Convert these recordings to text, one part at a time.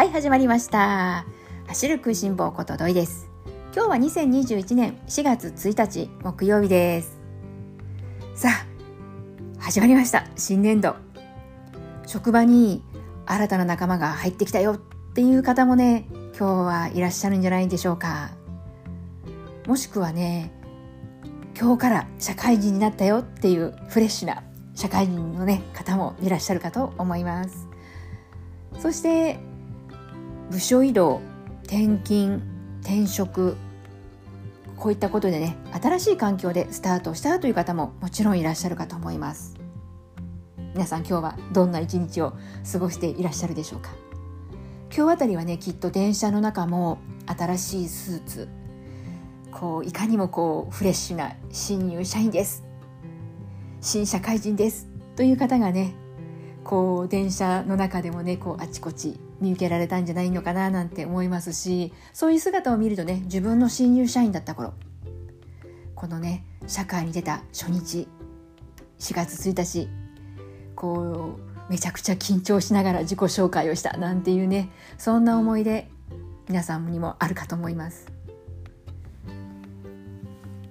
はい始まりました。走る食いしん坊ことどいです。今日は2021年4月1日木曜日です。さあ始まりました。新年度。職場に新たな仲間が入ってきたよ。っていう方もね今日はいらっしゃるんじゃないでしょうか。もしくはね今日から社会人になったよ。っていうフレッシュな社会人のね方もいらっしゃるかと思います。そして部署移動転勤転職こういったことでね新しい環境でスタートしたという方ももちろんいらっしゃるかと思います。皆さん今日はどんな一日を過ごしていらっしゃるでしょうか。今日あたりはねきっと電車の中も新しいスーツこういかにもこうフレッシュな新入社員です。新社会人です。という方がねこう電車の中でもねこうあちこち見受けられたんじゃないのかななんて思いますしそういう姿を見るとね自分の新入社員だった頃このね社会に出た初日4月1日こうめちゃくちゃ緊張しながら自己紹介をしたなんていうねそんな思い出皆さんにもあるかと思います。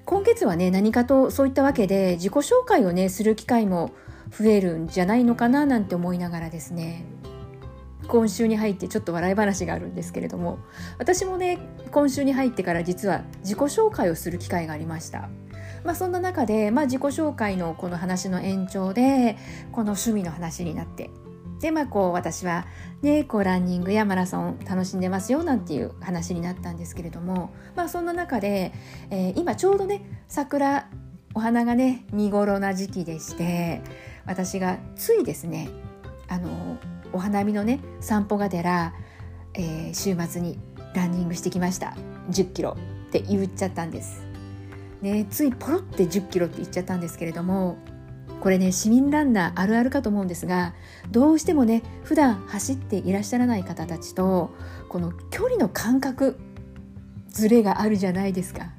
今月はね何かとそういったわけで自己紹介をねする機会も増えるんじゃないのかななんて思いながらですね今週に入ってちょっと笑い話があるんですけれども私もね今週に入ってから実は自己紹介をする機会がありました。まあ、そんな中で、まあ、自己紹介のこの話の延長でこの趣味の話になってでまあこう私はねこうランニングやマラソン楽しんでますよなんていう話になったんですけれどもまあそんな中で、えー、今ちょうどね桜お花がね見頃な時期でして私がついですねあのお花見のね散歩がてら、えー、週末にランニングしてきました1 0キロって言っちゃったんです。ね、ついポロって1 0キロって言っちゃったんですけれどもこれね市民ランナーあるあるかと思うんですがどうしてもね普段走っていらっしゃらない方たちとこの距離の感覚ずれがあるじゃないですか。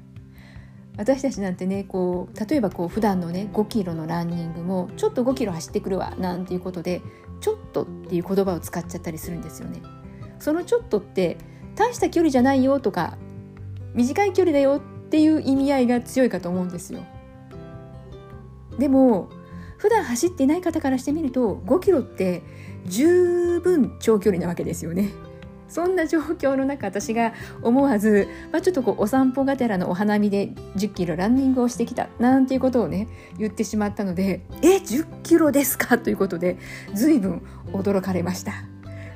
私たちなんてねこう例えばこう普段のね5キロのランニングもちょっと5キロ走ってくるわなんていうことでちょっとっていう言葉を使っちゃったりするんですよね。そのちょっとって大した距離じゃないよとか短い距離だよっていう意味合いが強いかと思うんですよ。でも普段走っていない方からしてみると5キロって十分長距離なわけですよね。そんな状況の中私が思わず、まあ、ちょっとこうお散歩がてらのお花見で10キロランニングをしてきたなんていうことをね言ってしまったので「え10キロですか?」ということで随分驚かれました。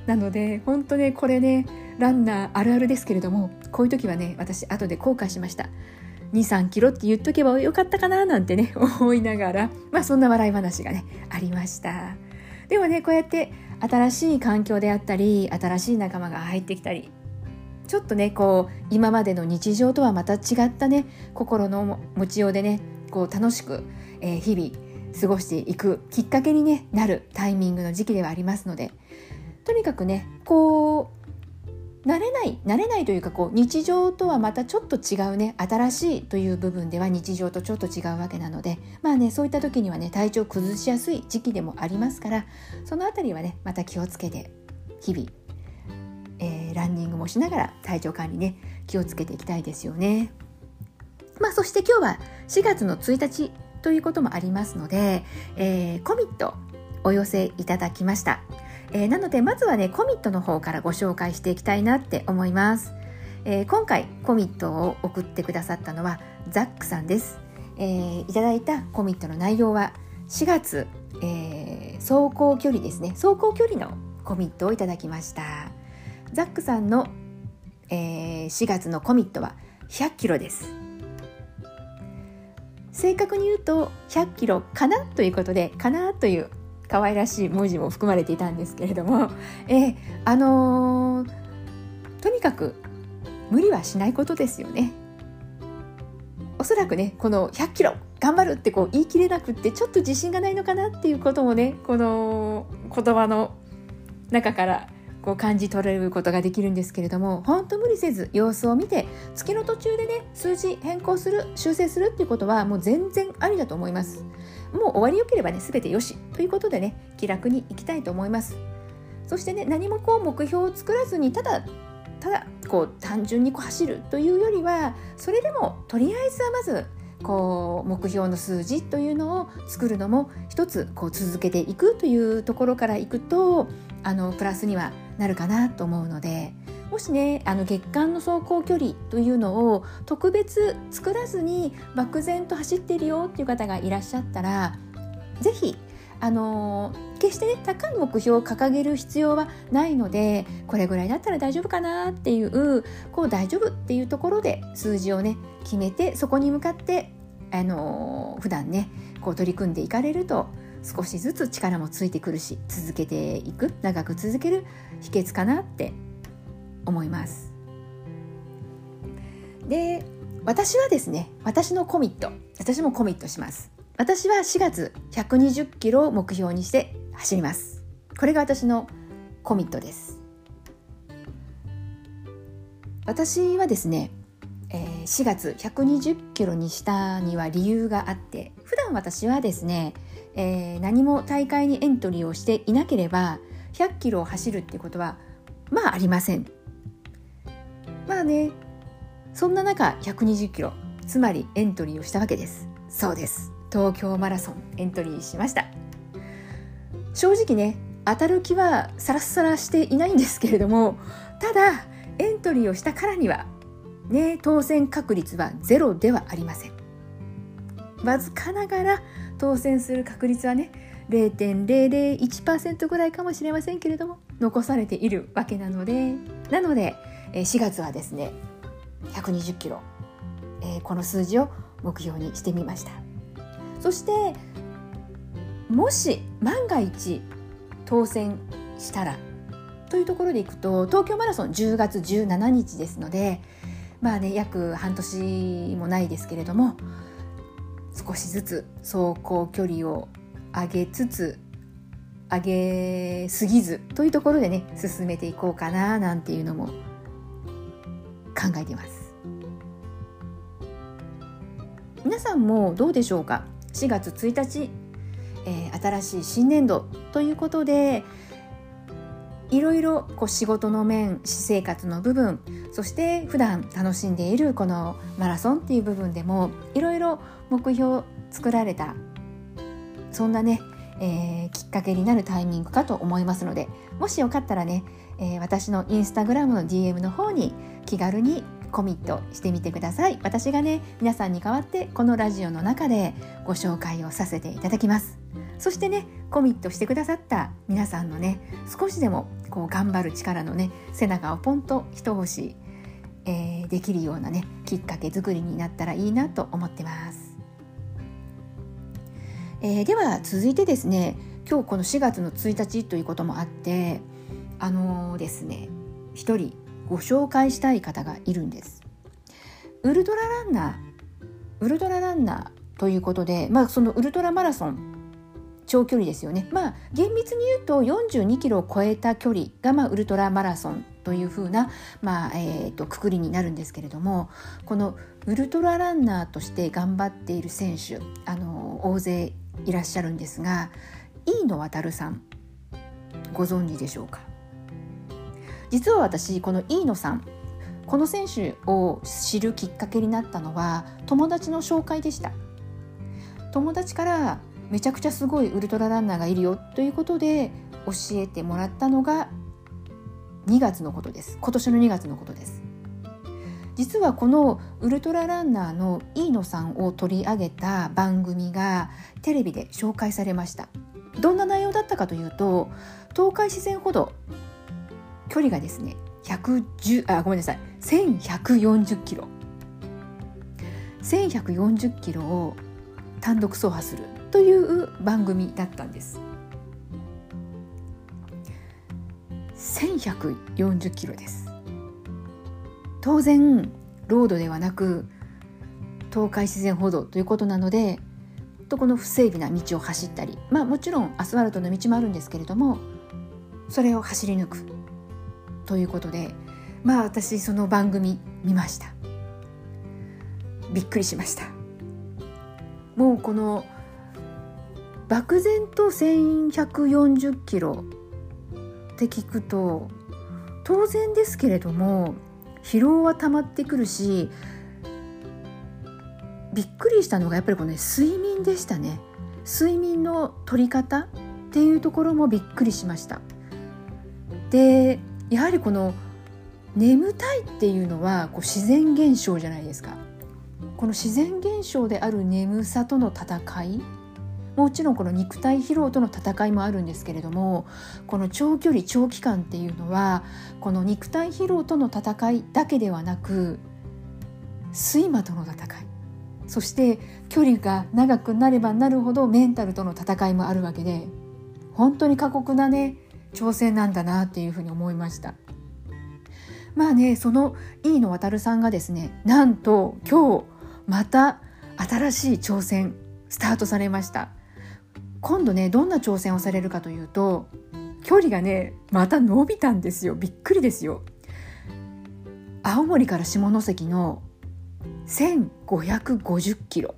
なので本当ねこれねランナーあるあるですけれどもこういう時はね私後で後悔しました。23キロって言っとけばよかったかな？なんてね思いながらまあそんな笑い話がねありました。でもねこうやって新しい環境であったり新しい仲間が入ってきたりちょっとねこう今までの日常とはまた違ったね心の持ちようでねこう楽しく、えー、日々過ごしていくきっかけに、ね、なるタイミングの時期ではありますのでとにかくねこう慣れない慣れないというかこう日常とはまたちょっと違うね新しいという部分では日常とちょっと違うわけなのでまあねそういった時にはね体調崩しやすい時期でもありますからその辺りはねまた気をつけて日々、えー、ランニングもしながら体調管理ね気をつけていきたいですよね。まあそして今日は4月の1日ということもありますので、えー、コミットお寄せいただきました。えー、なのでまずはねコミットの方からご紹介していきたいなって思います、えー、今回コミットを送ってくださったのはザックさんです、えー、いただいたコミットの内容は4月、え走行距離ですね。走行距離のコミットをいただきました。ザックさんの、え4月のコミットは100キロです。正確に言うと100キロかなということでかなという可愛らしい文字も含まれていたんですけれども、え、あのー、とにかく無理はしないことですよね。おそらくねこの100キロ頑張るってこう言い切れなくってちょっと自信がないのかなっていうこともねこの言葉の中からこう感じ取れることができるんですけれども本当無理せず様子を見て月の途中でね数字変更する修正するっていうことはもう全然ありだと思います。もう終わりよければね全てよしということでね気楽にいきたいと思います。そしてね何もこう目標を作らずにただただこう単純にこう走るというよりはそれでもとりあえずはまずこう目標の数字というのを作るのも一つこう続けていくというところからいくとあのプラスにはなるかなと思うのでもしねあの月間の走行距離というのを特別作らずに漠然と走ってるよっていう方がいらっしゃったら是非あの決してね高い目標を掲げる必要はないのでこれぐらいだったら大丈夫かなっていうこう大丈夫っていうところで数字をね決めてそこに向かってあの普段ねこう取り組んでいかれると少しずつ力もついてくるし続けていく長く続ける秘訣かなって思います。で私はですね私のコミット私もコミットします。私は4月120キロを目標にして走ります。これが私のコミットです。私はですね、えー、4月120キロにしたには理由があって普段私はですね、えー、何も大会にエントリーをしていなければ100キロを走るっていうことはまあありません。まあね。そんな中120キロ。つまりエントリーをしたわけです。そうです。東京マラソンエントリーしました。正直ね当たる気はさらさらしていないんですけれどもただエントリーをしたからにはね当選確率はゼロではありません。わずかながら当選する確率はね0.001%ぐらいかもしれませんけれども残されているわけなのでなので4月はですね120キロ、え、この数字を目標にしてみました。そしてもし万が一当選したらというところでいくと東京マラソン10月17日ですのでまあね約半年もないですけれども少しずつ走行距離を上げつつ上げすぎずというところでね進めていこうかななんていうのも考えています。皆さんもどうでしょうか？4月1日、えー、新しい新年度ということでいろいろこう仕事の面私生活の部分そして普段楽しんでいるこのマラソンっていう部分でもいろいろ目標作られたそんなね、えー、きっかけになるタイミングかと思いますのでもしよかったらね、えー、私のインスタグラムの DM の方に気軽にコミットしてみてください。私がね皆さんに代わってこのラジオの中でご紹介をさせていただきます。そしてねコミットしてくださった皆さんのね少しでもこう頑張る力のね背中をポンと一押し、えー、できるようなねきっかけ作りになったらいいなと思ってます、えー、では続いてですね今日この4月の1日ということもあってあのー、ですね一人ご紹介したい方がいるんです。ウルトラランナーウルトラランナーということで、まあ、そのウルトラマラソン長距離ですよね。まあ厳密に言うと42キロを超えた距離が、まあ、ウルトラマラソンというふうな、まあえーと、くくりになるんですけれどもこのウルトラランナーとして頑張っている選手あの大勢いらっしゃるんですが飯野航さんご存知でしょうか？実は私この飯野さんこの選手を知るきっかけになったのは友達の紹介でした。友達からめちゃくちゃすごいウルトラランナーがいるよということで教えてもらったのが2月のことです。今年の2月のことです。実はこのウルトラランナーの飯野さんを取り上げた番組がテレビで紹介されました。どんな内容だったかというと東海自然歩道距離がですね110あごめんなさい。1140キロ。1140キロを単独走破するという番組だったんです。1140キロです。当然ロードではなく東海自然歩道ということなのでとこの不整備な道を走ったりまあもちろんアスファルトの道もあるんですけれどもそれを走り抜くということでまあ私その番組見ました。びっくりしました。もうこの漠然と1140キロって聞くと当然ですけれども疲労は溜まってくるしびっくりしたのがやっぱりこの、ね、睡眠でしたね。睡眠の取り方っていうところもびっくりしました。でやはりこの眠たいっていうのはこう自然現象じゃないですか。この自然現象である眠さとの戦いもちろんこの肉体疲労との戦いもあるんですけれどもこの長距離長期間っていうのはこの肉体疲労との戦いだけではなく睡魔との戦いそして距離が長くなればなるほどメンタルとの戦いもあるわけで本当に過酷なね挑戦なんだなっていうふうに思いました。まあねその飯野渉さんがですねなんと今日また新しい挑戦スタートされました今度ねどんな挑戦をされるかというと距離がねまた伸びたんですよ。びっくりですよ。青森から下関の1550キロ。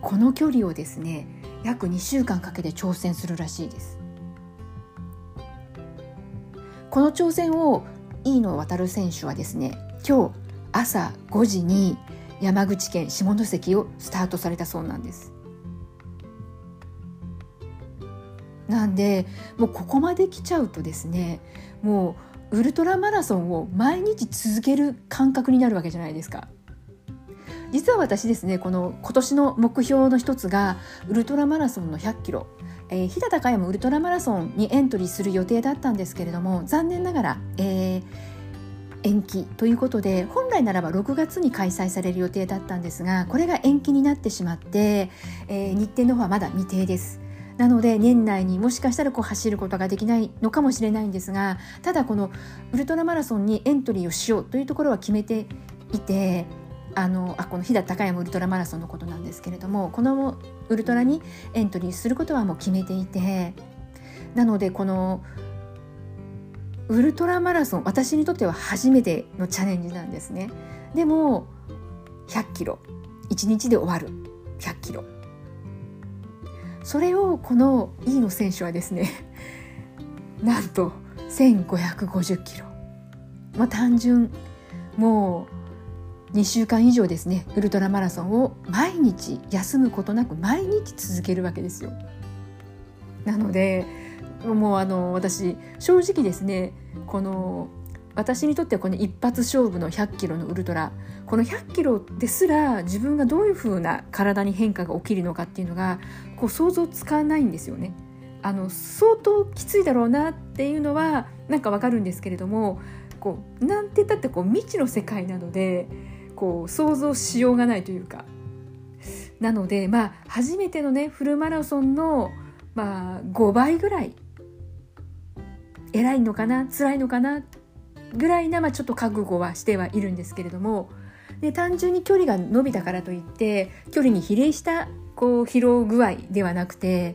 この距離をですね約2週間かけて挑戦するらしいです。この挑戦を飯野航選手はですね今日朝5時に山口県下関をスタートされたそうなんです。なんでもうここまで来ちゃうとですねもうウルトラマラソンを毎日続ける感覚になるわけじゃないですか。実は私ですねこの今年の目標の一つがウルトラマラソンの100キロ、えー、飛騨高山ウルトラマラソンにエントリーする予定だったんですけれども残念ながら、えー、延期ということで本来ならば6月に開催される予定だったんですがこれが延期になってしまって、えー、日程の方はまだ未定です。なので年内にもしかしたらこう走ることができないのかもしれないんですがただこのウルトラマラソンにエントリーをしようというところは決めていてあのあこの飛騨高山ウルトラマラソンのことなんですけれどもこのウルトラにエントリーすることはもう決めていてなのでこのウルトラマラソン私にとっては初めてのチャレンジなんですね。でも100キロ。1日で終わる。100キロ。それをこの飯野選手はですね なんと1550キロ、まあ、単純もう2週間以上ですねウルトラマラソンを毎日休むことなく毎日続けるわけですよ。なのでもうあの私正直ですねこの私にとってはこの一発勝負の100キロのウルトラこの100キロですら自分がどういうふうな体に変化が起きるのかっていうのがこう想像つかないんですよね。あの相当きついだろうなっていうのはなんかわかるんですけれどもこうなんて言ったってこう未知の世界なのでこう想像しようがないというかなのでまあ初めてのねフルマラソンのまあ5倍ぐらい偉いのかな辛いのかなぐらいな、まあ、ちょっと覚悟はしてはいるんですけれどもで単純に距離が伸びたからといって距離に比例したこう疲労具合ではなくて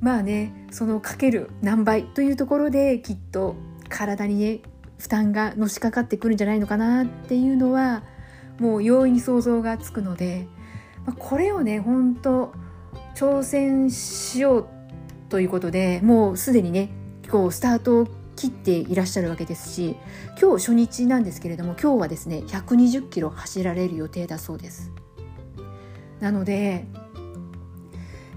まあねそのかける何倍というところできっと体にね負担がのしかかってくるんじゃないのかなっていうのはもう容易に想像がつくので、まあ、これをね本当挑戦しようということでもうすでにねこうスタートを切っていらっしゃるわけですし今日初日なんですけれども今日はですね120キロ走られる予定だそうです。なので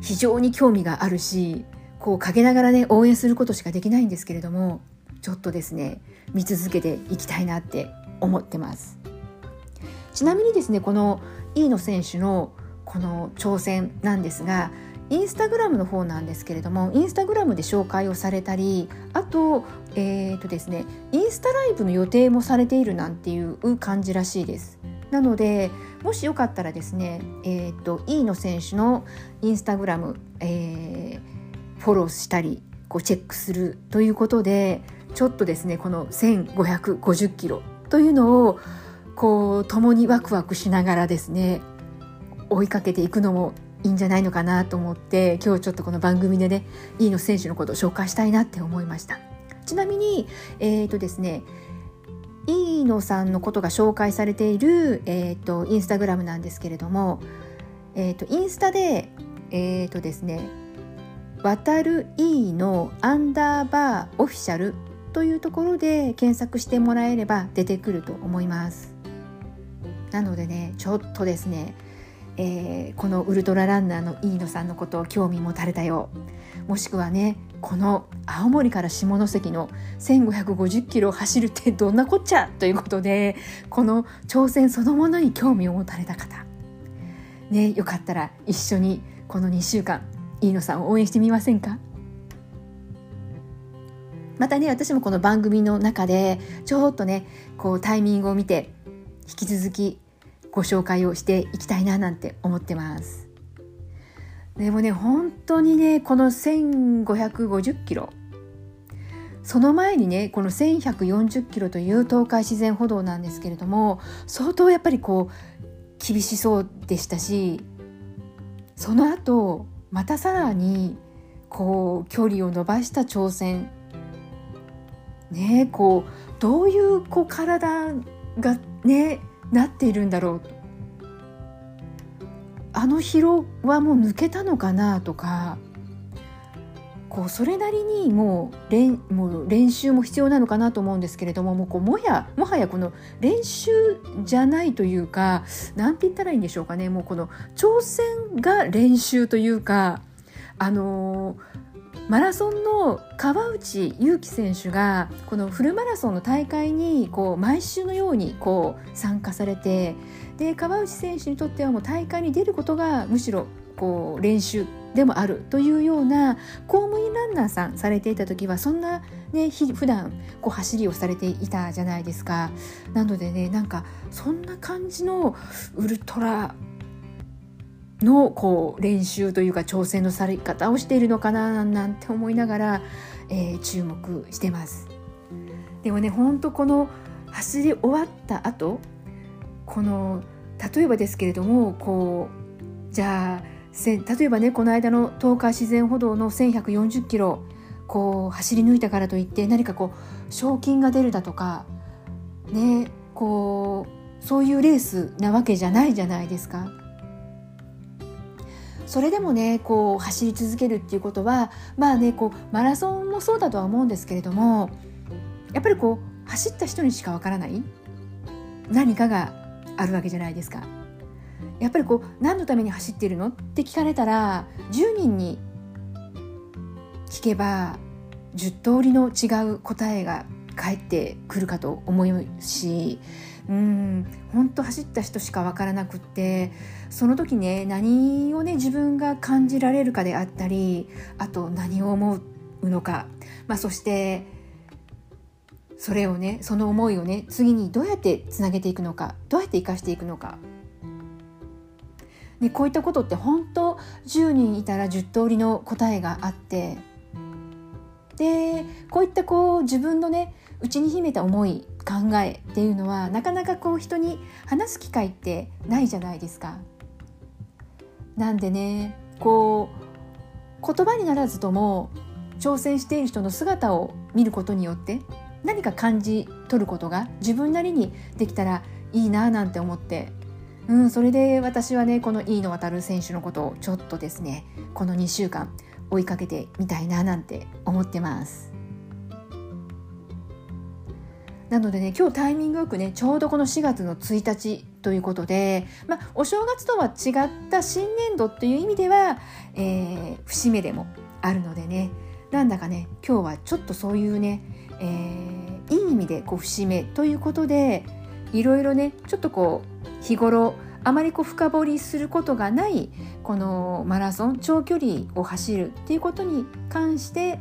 非常に興味があるしこう陰ながらね応援することしかできないんですけれどもちょっとですね見続けていきたいなって思ってますちなみにですねこの飯野選手のこの挑戦なんですがインスタグラムの方なんですけれどもインスタグラムで紹介をされたりあと,、えーとですね、インスタライブの予定もされているなんていう感じらしいです。なのでもしよかったらですね、えーと、飯野選手のインスタグラム、えー、フォローしたりこうチェックするということでちょっとですねこの1550キロというのをこう共にワクワクしながらですね追いかけていくのもいいんじゃないのかなと思って今日ちょっとこの番組でね飯野選手のことを紹介したいなって思いました。ちなみにえ、ー、とですね飯野さんのことが紹介されている、えーと、インスタグラムなんですけれども、えーと、インスタでえっ、ー、とですね渡る E のアンダーバーオフィシャルというところで検索してもらえれば出てくると思います。なのでねちょっとですね、えー、このウルトラランナーの飯野さんのことを興味持たれたよ。もしくはねこの青森から下関の1550キロを走るってどんなこっちゃということでこの挑戦そのものに興味を持たれた方。ねよかったら一緒にこの2週間飯野さんを応援してみませんか？またね私もこの番組の中でちょっとねこうタイミングを見て引き続きご紹介をしていきたいななんて思ってます。でもね本当にねこの1550キロ。その前にねこの1140キロという東海自然歩道なんですけれども相当やっぱりこう厳しそうでしたしその後またさらにこう距離を伸ばした挑戦。ねこうどういうこう体がねなっているんだろう。あの疲労はもう抜けたのかなとかこうそれなりにもう練もう練習も必要なのかなと思うんですけれどももうこうもやもはやこの練習じゃないというか何て言ったらいいんでしょうかね。もうこの挑戦が練習というかあのーマラソンの川内優輝選手がこのフルマラソンの大会にこう毎週のようにこう参加されてで川内選手にとってはもう大会に出ることがむしろこう練習でもあるというような公務員ランナーさんされていた時はそんなね普段こう走りをされていたじゃないですか。なのでねなんかそんな感じのウルトラのこう練習というか挑戦のされ方をしているのかななんて思いながら、えー、注目してます。でもねほんとこの走り終わった後この例えばですけれどもこうじゃあ例えばねこの間の東海自然歩道の1140キロこう走り抜いたからといって何かこう賞金が出るだとかねこうそういうレースなわけじゃないじゃないですか。それでもねこう走り続けるっていうことはまあねこうマラソンもそうだとは思うんですけれどもやっぱりこう走った人にしかわからない何かがあるわけじゃないですか。やっぱりこう何のために走ってるのって聞かれたら10人に聞けば10通りの違う答えが返ってくるかと思うしうん本当走った人しか分からなくってその時ね何をね自分が感じられるかであったりあと何を思うのか、まあ、そしてそれをねその思いをね次にどうやってつなげていくのかどうやって生かしていくのか。ね、こういったことって本当10人いたら10通りの答えがあってでこういったこう自分のね内に秘めた思い考えっていうのはなかなかこう人に話す機会ってないじゃないですか。なんでねこう言葉にならずとも挑戦している人の姿を見ることによって何か感じ取ることが自分なりにできたらいいななんて思って、うん、それで私はねこの飯野航選手のことをちょっとですねこの2週間追いかけてみたいななんて思ってます。なのでね今日タイミングよくねちょうどこの4月の1日ということで、まあ、お正月とは違った新年度っていう意味では、えー、節目でもあるのでねなんだかね今日はちょっとそういうね、えー、いい意味でこう節目ということでいろいろねちょっとこう日頃あまりこう深掘りすることがないこのマラソン長距離を走るっていうことに関して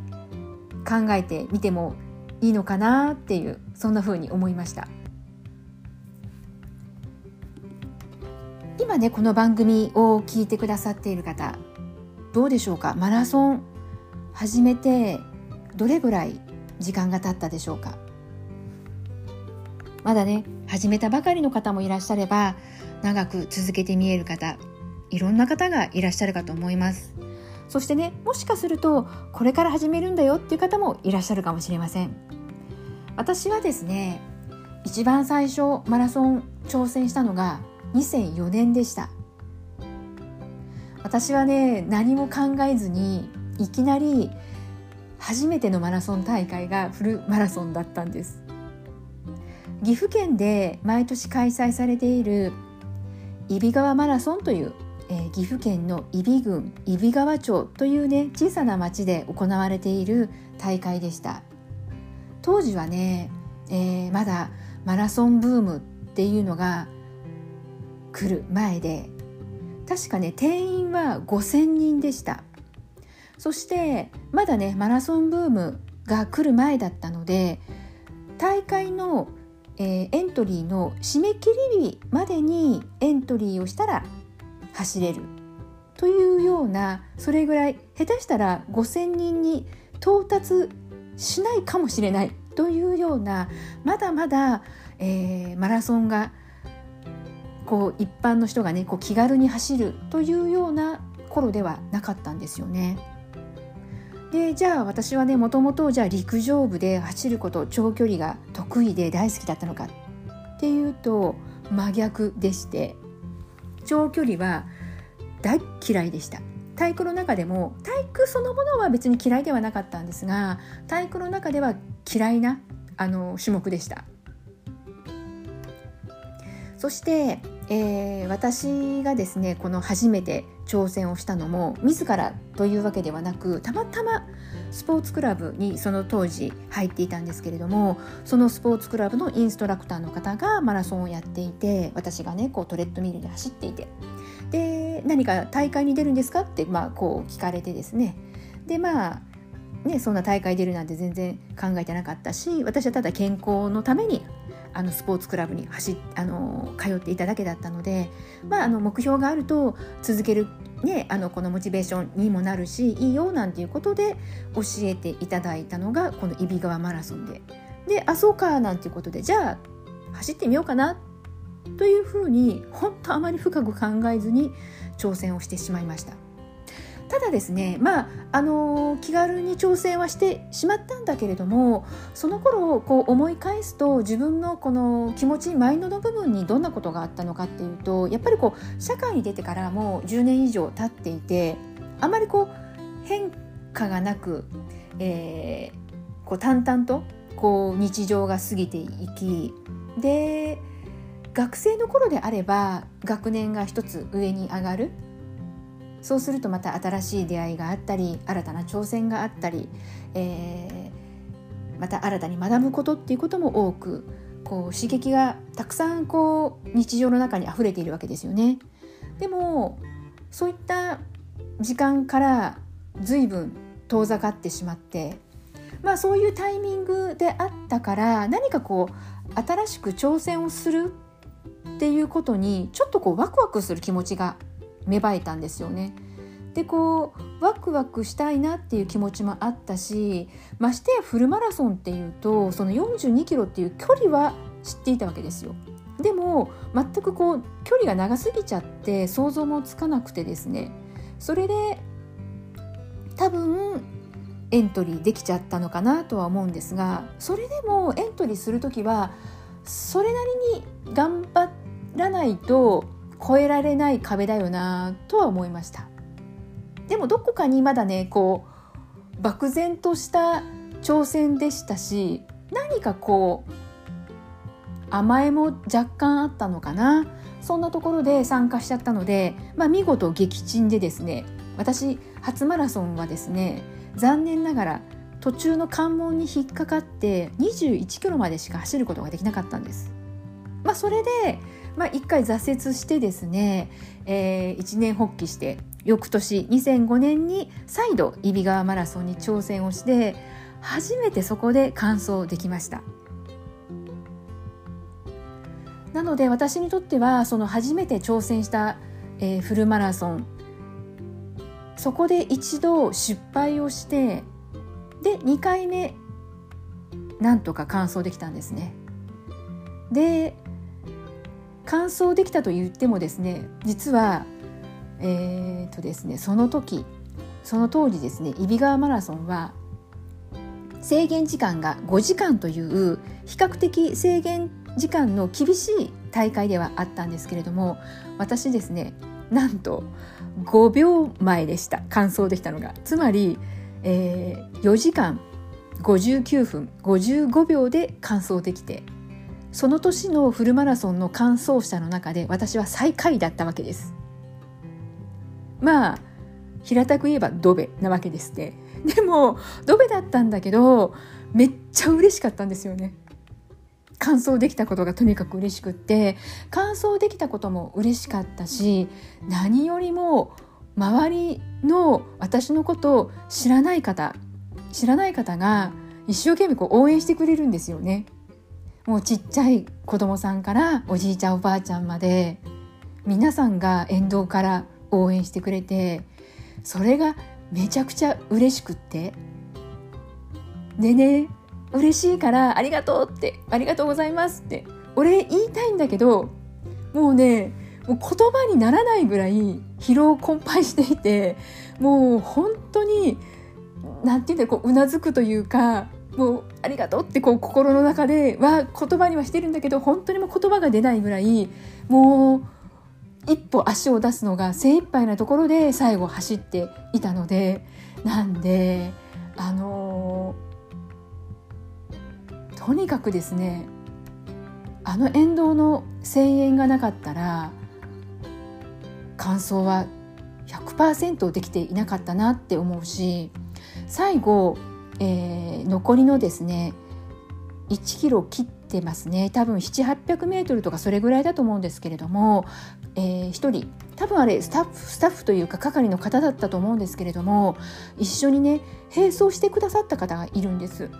考えてみてもいいのかなっていうそんな風に思いました。今ねこの番組を聞いてくださっている方どうでしょうか？マラソン始めてどれぐらい時間が経ったでしょうか？まだね始めたばかりの方もいらっしゃれば長く続けて見える方いろんな方がいらっしゃるかと思います。そしてねもしかするとこれから始めるんだよっていう方もいらっしゃるかもしれません。私はですね一番最初マラソン挑戦したのが2004年でした。私はね何も考えずにいきなり初めてのマラソン大会がフルマラソンだったんです。岐阜県で毎年開催されている揖斐川マラソンという、えー、岐阜県の揖斐郡揖斐川町というね小さな町で行われている大会でした。当時はね、えー、まだマラソンブームっていうのが来る前で確かね定員は5,000人でした。そしてまだねマラソンブームが来る前だったので大会の、えー、エントリーの締め切り日までにエントリーをしたら走れるというようなそれぐらい下手したら5,000人に到達しないかもしれないというようなまだまだ、えー、マラソンがこう一般の人がねこう気軽に走るというような頃ではなかったんですよね。でじゃあ私はねもともとじゃあ陸上部で走ること長距離が得意で大好きだったのかっていうと真逆でして長距離は大嫌いでした体育の中でも体育そのものは別に嫌いではなかったんですが体育の中では嫌いなあの種目でした。そしてえー、私がですねこの初めて挑戦をしたのも自らというわけではなくたまたまスポーツクラブにその当時入っていたんですけれどもそのスポーツクラブのインストラクターの方がマラソンをやっていて私がねこうトレッドミルで走っていて。で何か大会に出るんですか？って、まあ、こう聞かれてですね。でまあね、そんな大会出るなんて全然考えてなかったし私はただ健康のためにあのスポーツクラブに走あの通っていただけだったので、まあ、あの目標があると続ける、ね、あのこのモチベーションにもなるしいいよなんていうことで教えていただいたのがこの揖斐川マラソンでであそうかなんていうことでじゃあ走ってみようかなというふうに本当あまり深く考えずに挑戦をしてしまいました。ただですねまああの気軽に挑戦はしてしまったんだけれどもその頃こう思い返すと自分のこの気持ちマインドの部分にどんなことがあったのかっていうとやっぱりこう社会に出てからもう10年以上経っていてあまりこう変化がなく、えー、こう淡々とこう日常が過ぎていきで学生の頃であれば学年が一つ上に上がる。そうするとまた新しい出会いがあったり新たな挑戦があったり、えー、また新たに学ぶことっていうことも多くこう刺激がたくさんこう日常の中にあふれているわけですよね。でもそういった時間から随分遠ざかってしまってまあそういうタイミングであったから何かこう新しく挑戦をするっていうことにちょっとこうワクワクする気持ちが芽生えたんですよね。でこうワクワクしたいなっていう気持ちもあったしましてやフルマラソンっていうとその42キロっていう距離は知っていたわけですよ。でも全くこう距離が長すぎちゃって想像もつかなくてですねそれで多分エントリーできちゃったのかなとは思うんですがそれでもエントリーする時はそれなりに頑張らないと越えられない壁だよなとは思いましたでもどこかにまだねこう漠然とした挑戦でしたし何かこう甘えも若干あったのかなそんなところで参加しちゃったので、まあ、見事撃沈でですね私初マラソンはですね残念ながら途中の関門に引っかかって21キロまでしか走ることができなかったんです。まあ、それでまあ、1回挫折してですね、えー、一年発起して翌年2005年に再度揖斐川マラソンに挑戦をして初めてそこで完走できました。なので私にとってはその初めて挑戦した、えー、フルマラソンそこで一度失敗をしてで2回目なんとか完走できたんですね。で完走できたと言ってもですね実はえー、とですねその時その当時ですね揖斐川マラソンは制限時間が5時間という比較的制限時間の厳しい大会ではあったんですけれども私ですねなんと5秒前でした。完走できたのが。つまり、えー、4時間59分55秒で完走できてその年のフルマラソンの完走者の中で私は最下位だったわけです。まあ平たく言えばドベなわけですね でもドベだったんだけどめっちゃ嬉しかったんですよね。完走できたことがとにかく嬉しくって。完走できたことも嬉しかったし何よりも周りの私のことを知らない方知らない方が一生懸命こう応援してくれるんですよね。もうちっちゃい子供さんからおじいちゃんおばあちゃんまで皆さんが沿道から応援してくれてそれがめちゃくちゃ嬉しくってでね嬉しいからありがとうってありがとうございますって俺言いたいんだけどもうねもう言葉にならないぐらい疲労困憊していてもう本当に何て言うんだろうこううなずくというかもうありがとうってこう心の中では言葉にはしてるんだけど本当にもう言葉が出ないぐらいもう一歩足を出すのが精一杯なところで最後走っていたのでなんであのー、とにかくですねあの沿道の声援がなかったら感想は100%できていなかったなって思うし最後、えー、残りのですね1キロ切ってますね。多分700800メートルとかそれぐらいだと思うんですけれども、えー、1人。多分あれスタッフスタッフというか係の方だったと思うんですけれども一緒にね並走してくださった方がいるんです。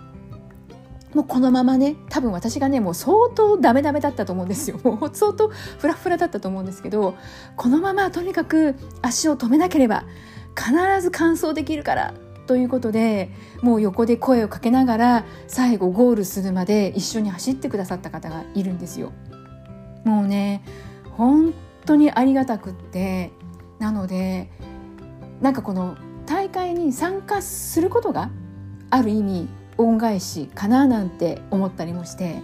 もうこのままね多分私がねもう相当ダメダメだったと思うんですよ。もう相当フラフラだったと思うんですけどこのままとにかく足を止めなければ必ず完走できるからということでもう横で声をかけながら最後ゴールするまで一緒に走ってくださった方がいるんですよ。もうね本当にありがたくってなのでなんかこの大会に参加することがある意味恩返しかななんて思ったりもして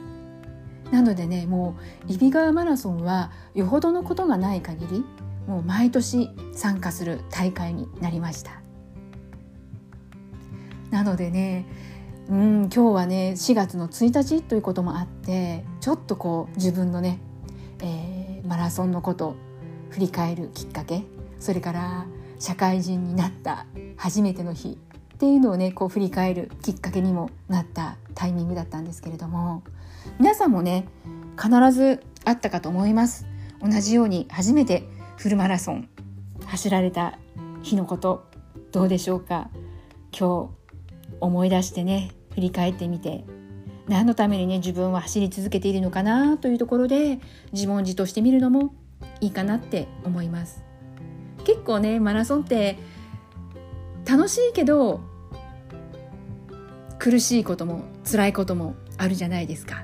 なのでねもう揖斐川マラソンはよほどのことがない限りもう毎年参加する大会になりましたなのでねうん今日はね4月の1日ということもあってちょっとこう自分のね、えー、マラソンのこと振り返るきっかけそれから社会人になった初めての日っていうのをねこう振り返るきっかけにもなったタイミングだったんですけれども皆さんもね必ずあったかと思います。同じように初めてフルマラソン走られた日のことどうでしょうか？今日思い出してね振り返ってみて何のためにね自分は走り続けているのかなというところで自問自答してみるのもいいかなって思います。結構ねマラソンって楽しいけど苦しいことも辛いこともあるじゃないですか。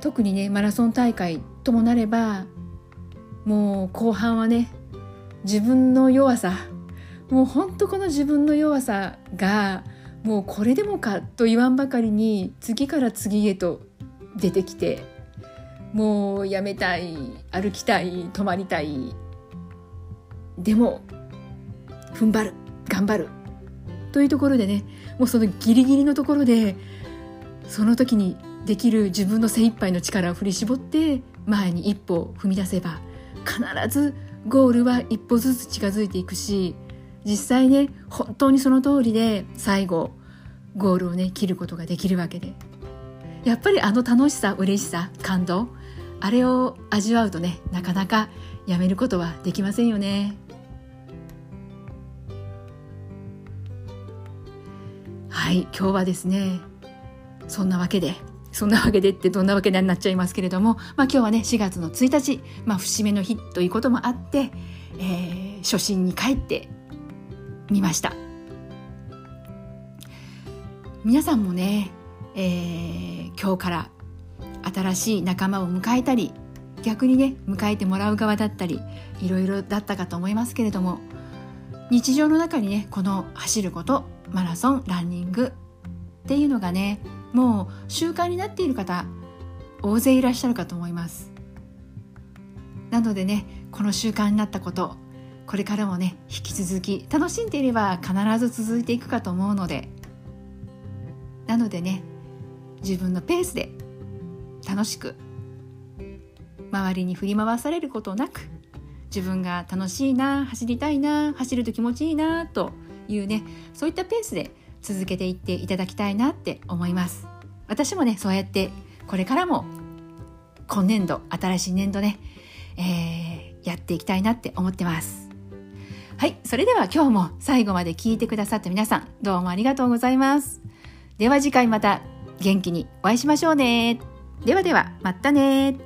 特にねマラソン大会ともなればもう後半はね自分の弱さもうほんとこの自分の弱さがもうこれでもかと言わんばかりに次から次へと出てきてもうやめたい歩きたい止まりたい。でも踏ん張る頑張る。というところでねもうそのギリギリのところでその時にできる自分の精一杯の力を振り絞って前に一歩踏み出せば必ずゴールは一歩ずつ近づいていくし実際ね本当にその通りで最後ゴールをね切ることができるわけでやっぱりあの楽しさ嬉しさ感動あれを味わうとねなかなかやめることはできませんよね。はい今日はですねそんなわけでそんなわけでってどんなわけでになっちゃいますけれども、まあ、今日はね4月の1日、まあ、節目の日ということもあって、えー、初心に帰ってみました。皆さんもね、えー、今日から新しい仲間を迎えたり逆にね迎えてもらう側だったりいろいろだったかと思いますけれども日常の中にねこの走ることマラソンランニングっていうのがねもう習慣になっている方大勢いらっしゃるかと思います。なのでねこの習慣になったことこれからもね引き続き楽しんでいれば必ず続いていくかと思うのでなのでね自分のペースで楽しく周りに振り回されることなく自分が楽しいな走りたいな走ると気持ちいいなというねそういったペースで続けていっていただきたいなって思います。私もねそうやってこれからも今年度新しい年度ね、えー、やっていきたいなって思ってます。はいそれでは今日も最後まで聞いてくださった皆さんどうもありがとうございます。では次回また元気にお会いしましょうね。ではではまたね